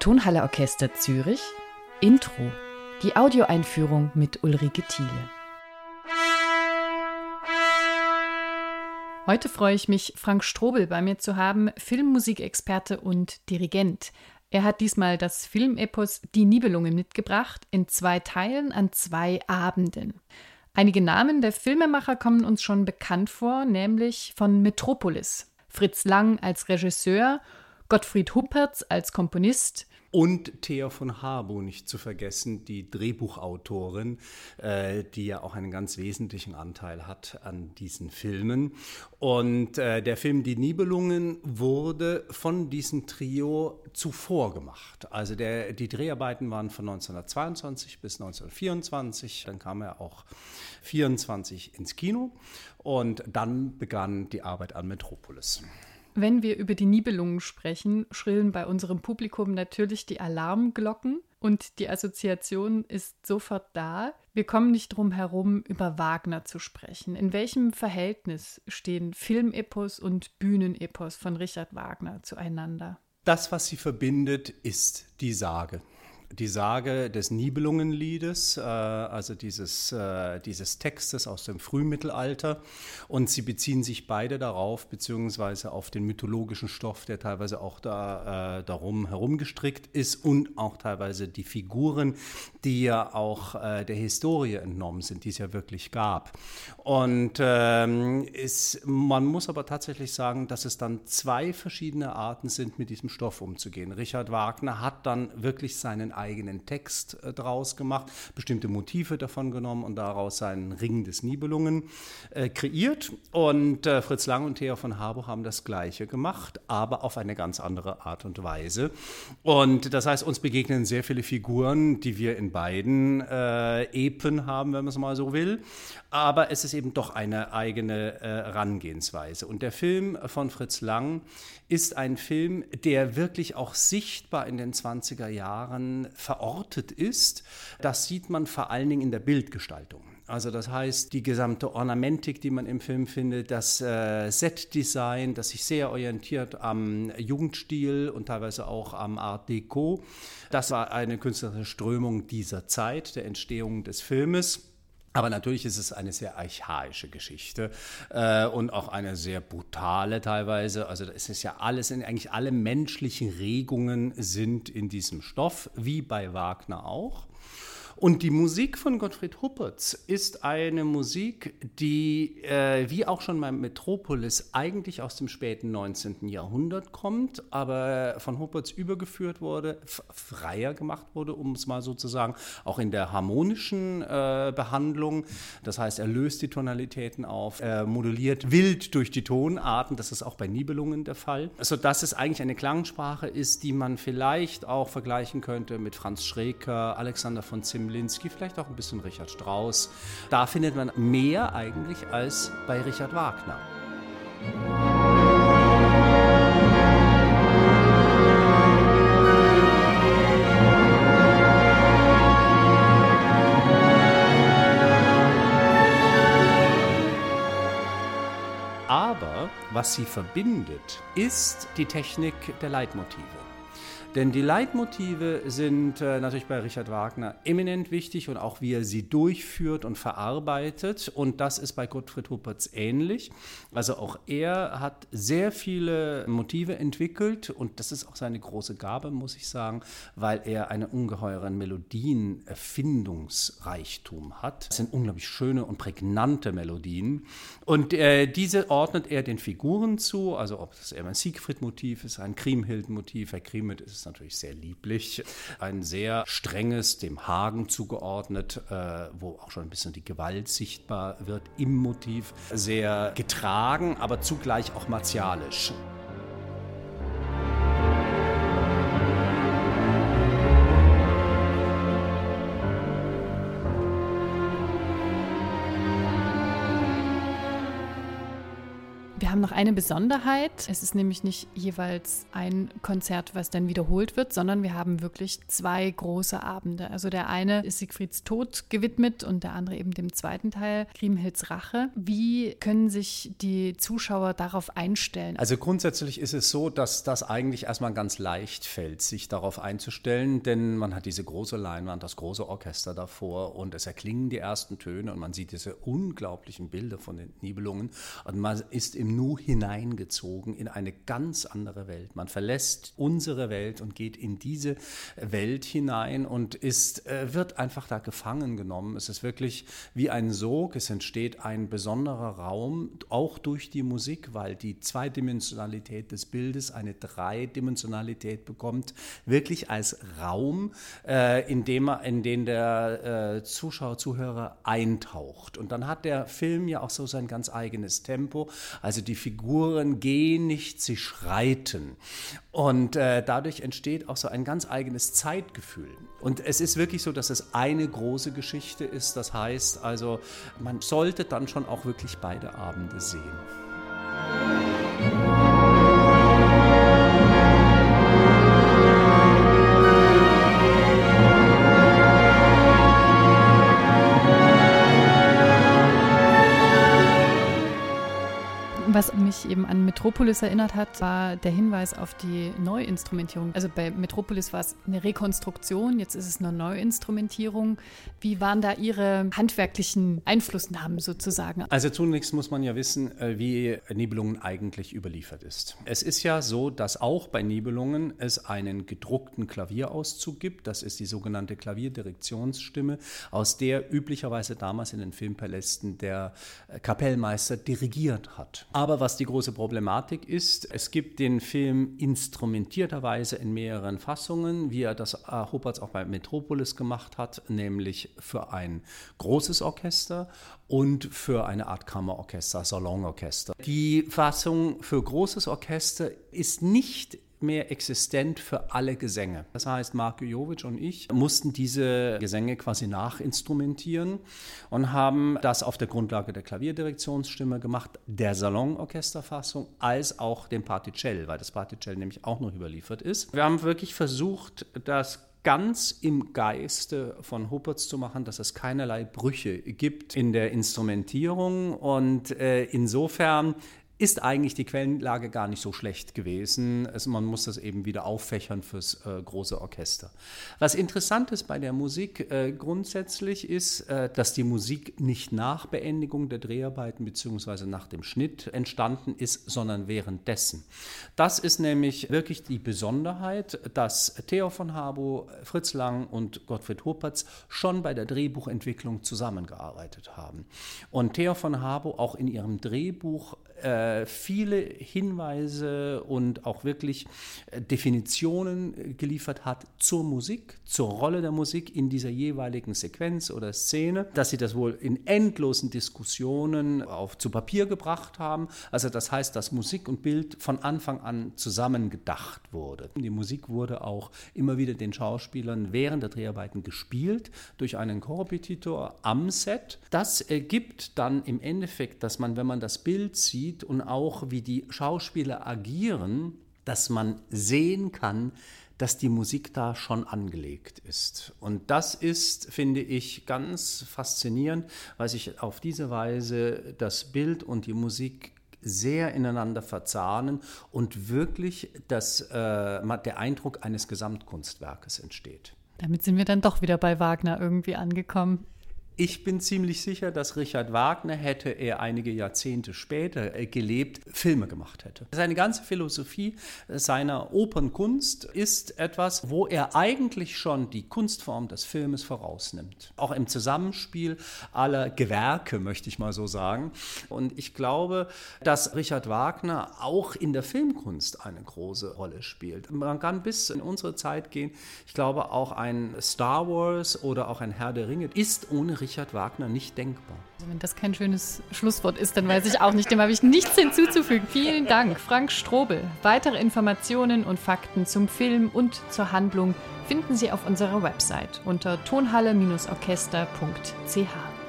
Tonhalle Orchester Zürich Intro Die Audioeinführung mit Ulrike Thiele Heute freue ich mich, Frank Strobel bei mir zu haben, Filmmusikexperte und Dirigent. Er hat diesmal das Filmepos Die Nibelungen mitgebracht, in zwei Teilen an zwei Abenden. Einige Namen der Filmemacher kommen uns schon bekannt vor, nämlich von Metropolis. Fritz Lang als Regisseur, Gottfried Huppertz als Komponist, und Thea von Harbo nicht zu vergessen, die Drehbuchautorin, äh, die ja auch einen ganz wesentlichen Anteil hat an diesen Filmen. Und äh, der Film Die Nibelungen wurde von diesem Trio zuvor gemacht. Also der, die Dreharbeiten waren von 1922 bis 1924. Dann kam er auch 24 ins Kino und dann begann die Arbeit an Metropolis. Wenn wir über die Nibelungen sprechen, schrillen bei unserem Publikum natürlich die Alarmglocken und die Assoziation ist sofort da. Wir kommen nicht drum herum, über Wagner zu sprechen. In welchem Verhältnis stehen Filmepos und Bühnenepos von Richard Wagner zueinander? Das, was sie verbindet, ist die Sage die Sage des Nibelungenliedes, äh, also dieses, äh, dieses Textes aus dem Frühmittelalter. Und sie beziehen sich beide darauf, beziehungsweise auf den mythologischen Stoff, der teilweise auch da, äh, darum herumgestrickt ist und auch teilweise die Figuren, die ja auch äh, der Historie entnommen sind, die es ja wirklich gab. Und ähm, ist, man muss aber tatsächlich sagen, dass es dann zwei verschiedene Arten sind, mit diesem Stoff umzugehen. Richard Wagner hat dann wirklich seinen eigenen Text äh, draus gemacht, bestimmte Motive davon genommen und daraus seinen Ring des Nibelungen äh, kreiert. Und äh, Fritz Lang und Thea von Harburg haben das Gleiche gemacht, aber auf eine ganz andere Art und Weise. Und das heißt, uns begegnen sehr viele Figuren, die wir in beiden äh, Epen haben, wenn man es mal so will. Aber es ist eben doch eine eigene äh, Herangehensweise. Und der Film von Fritz Lang ist ein Film, der wirklich auch sichtbar in den 20er Jahren verortet ist. Das sieht man vor allen Dingen in der Bildgestaltung. Also das heißt, die gesamte Ornamentik, die man im Film findet, das äh, Setdesign, das sich sehr orientiert am Jugendstil und teilweise auch am Art Deco, das war eine künstlerische Strömung dieser Zeit, der Entstehung des Filmes. Aber natürlich ist es eine sehr archaische Geschichte äh, und auch eine sehr brutale teilweise. Also es ist ja alles, eigentlich alle menschlichen Regungen sind in diesem Stoff, wie bei Wagner auch. Und die Musik von Gottfried Huppertz ist eine Musik, die, äh, wie auch schon beim Metropolis, eigentlich aus dem späten 19. Jahrhundert kommt, aber von Huppertz übergeführt wurde, freier gemacht wurde, um es mal so zu sagen, auch in der harmonischen äh, Behandlung. Das heißt, er löst die Tonalitäten auf, er moduliert wild durch die Tonarten, das ist auch bei Nibelungen der Fall, sodass es eigentlich eine Klangsprache ist, die man vielleicht auch vergleichen könnte mit Franz Schreker, Alexander von Zimmel, Linsky, vielleicht auch ein bisschen Richard Strauss. Da findet man mehr eigentlich als bei Richard Wagner. Aber was sie verbindet, ist die Technik der Leitmotive. Denn die Leitmotive sind äh, natürlich bei Richard Wagner eminent wichtig und auch wie er sie durchführt und verarbeitet. Und das ist bei Gottfried Huppertz ähnlich. Also auch er hat sehr viele Motive entwickelt und das ist auch seine große Gabe, muss ich sagen, weil er einen ungeheuren Melodienerfindungsreichtum hat. Das sind unglaublich schöne und prägnante Melodien. Und äh, diese ordnet er den Figuren zu, also ob das eher ein Siegfried-Motiv ist, ein Kriemhild-Motiv. Herr Kriemhild ist ist natürlich sehr lieblich. Ein sehr strenges, dem Hagen zugeordnet, äh, wo auch schon ein bisschen die Gewalt sichtbar wird im Motiv. Sehr getragen, aber zugleich auch martialisch. Haben haben noch eine Besonderheit. Es ist nämlich nicht jeweils ein Konzert, was dann wiederholt wird, sondern wir haben wirklich zwei große Abende. Also der eine ist Siegfrieds Tod gewidmet und der andere eben dem zweiten Teil, Kriemhilds Rache. Wie können sich die Zuschauer darauf einstellen? Also grundsätzlich ist es so, dass das eigentlich erstmal ganz leicht fällt, sich darauf einzustellen, denn man hat diese große Leinwand, das große Orchester davor und es erklingen die ersten Töne und man sieht diese unglaublichen Bilder von den Nibelungen und man ist im Nu hineingezogen in eine ganz andere Welt. Man verlässt unsere Welt und geht in diese Welt hinein und ist, äh, wird einfach da gefangen genommen. Es ist wirklich wie ein Sog. Es entsteht ein besonderer Raum, auch durch die Musik, weil die Zweidimensionalität des Bildes eine Dreidimensionalität bekommt, wirklich als Raum, äh, in, dem, in den der äh, Zuschauer, Zuhörer eintaucht. Und dann hat der Film ja auch so sein ganz eigenes Tempo. Also die Figuren gehen nicht, sie schreiten. Und äh, dadurch entsteht auch so ein ganz eigenes Zeitgefühl. Und es ist wirklich so, dass es eine große Geschichte ist. Das heißt also, man sollte dann schon auch wirklich beide Abende sehen. Was mich eben an Metropolis erinnert hat, war der Hinweis auf die Neuinstrumentierung. Also bei Metropolis war es eine Rekonstruktion, jetzt ist es eine Neuinstrumentierung. Wie waren da Ihre handwerklichen Einflussnahmen sozusagen? Also zunächst muss man ja wissen, äh, wie Nibelungen eigentlich überliefert ist. Es ist ja so, dass auch bei Nibelungen es einen gedruckten Klavierauszug gibt. Das ist die sogenannte Klavierdirektionsstimme, aus der üblicherweise damals in den Filmpalästen der Kapellmeister dirigiert hat. Aber was die große Problematik ist, es gibt den Film instrumentierterweise in mehreren Fassungen, wie er das äh, Hopperts auch bei Metropolis gemacht hat, nämlich für ein großes Orchester und für eine Art Kammerorchester, Salonorchester. Die Fassung für großes Orchester ist nicht mehr existent für alle Gesänge. Das heißt, Mark Jovic und ich mussten diese Gesänge quasi nachinstrumentieren und haben das auf der Grundlage der Klavierdirektionsstimme gemacht, der Salonorchesterfassung, als auch dem Particell, weil das Particell nämlich auch noch überliefert ist. Wir haben wirklich versucht, das ganz im Geiste von Huppertz zu machen, dass es keinerlei Brüche gibt in der Instrumentierung und äh, insofern ist eigentlich die Quellenlage gar nicht so schlecht gewesen. Also man muss das eben wieder auffächern fürs äh, große Orchester. Was interessant ist bei der Musik äh, grundsätzlich ist, äh, dass die Musik nicht nach Beendigung der Dreharbeiten bzw. nach dem Schnitt entstanden ist, sondern währenddessen. Das ist nämlich wirklich die Besonderheit, dass Theo von Habo, Fritz Lang und Gottfried Huppertz schon bei der Drehbuchentwicklung zusammengearbeitet haben. Und Theo von Habo auch in ihrem Drehbuch äh, viele Hinweise und auch wirklich äh, Definitionen äh, geliefert hat zur Musik, zur Rolle der Musik in dieser jeweiligen Sequenz oder Szene, dass sie das wohl in endlosen Diskussionen auf zu Papier gebracht haben. Also das heißt, dass Musik und Bild von Anfang an zusammen gedacht wurde. Die Musik wurde auch immer wieder den Schauspielern während der Dreharbeiten gespielt durch einen Korrepetitor am Set. Das ergibt dann im Endeffekt, dass man, wenn man das Bild sieht, sieht und auch wie die Schauspieler agieren, dass man sehen kann, dass die Musik da schon angelegt ist. Und das ist, finde ich, ganz faszinierend, weil sich auf diese Weise das Bild und die Musik sehr ineinander verzahnen und wirklich das, äh, der Eindruck eines Gesamtkunstwerkes entsteht. Damit sind wir dann doch wieder bei Wagner irgendwie angekommen. Ich bin ziemlich sicher, dass Richard Wagner, hätte er einige Jahrzehnte später äh, gelebt, Filme gemacht hätte. Seine ganze Philosophie seiner Opernkunst ist etwas, wo er eigentlich schon die Kunstform des Filmes vorausnimmt. Auch im Zusammenspiel aller Gewerke, möchte ich mal so sagen. Und ich glaube, dass Richard Wagner auch in der Filmkunst eine große Rolle spielt. Man kann bis in unsere Zeit gehen. Ich glaube, auch ein Star Wars oder auch ein Herr der Ringe ist ohne Richard Richard Wagner nicht denkbar. Also wenn das kein schönes Schlusswort ist, dann weiß ich auch nicht. Dem habe ich nichts hinzuzufügen. Vielen Dank, Frank Strobel. Weitere Informationen und Fakten zum Film und zur Handlung finden Sie auf unserer Website unter tonhalle-orchester.ch.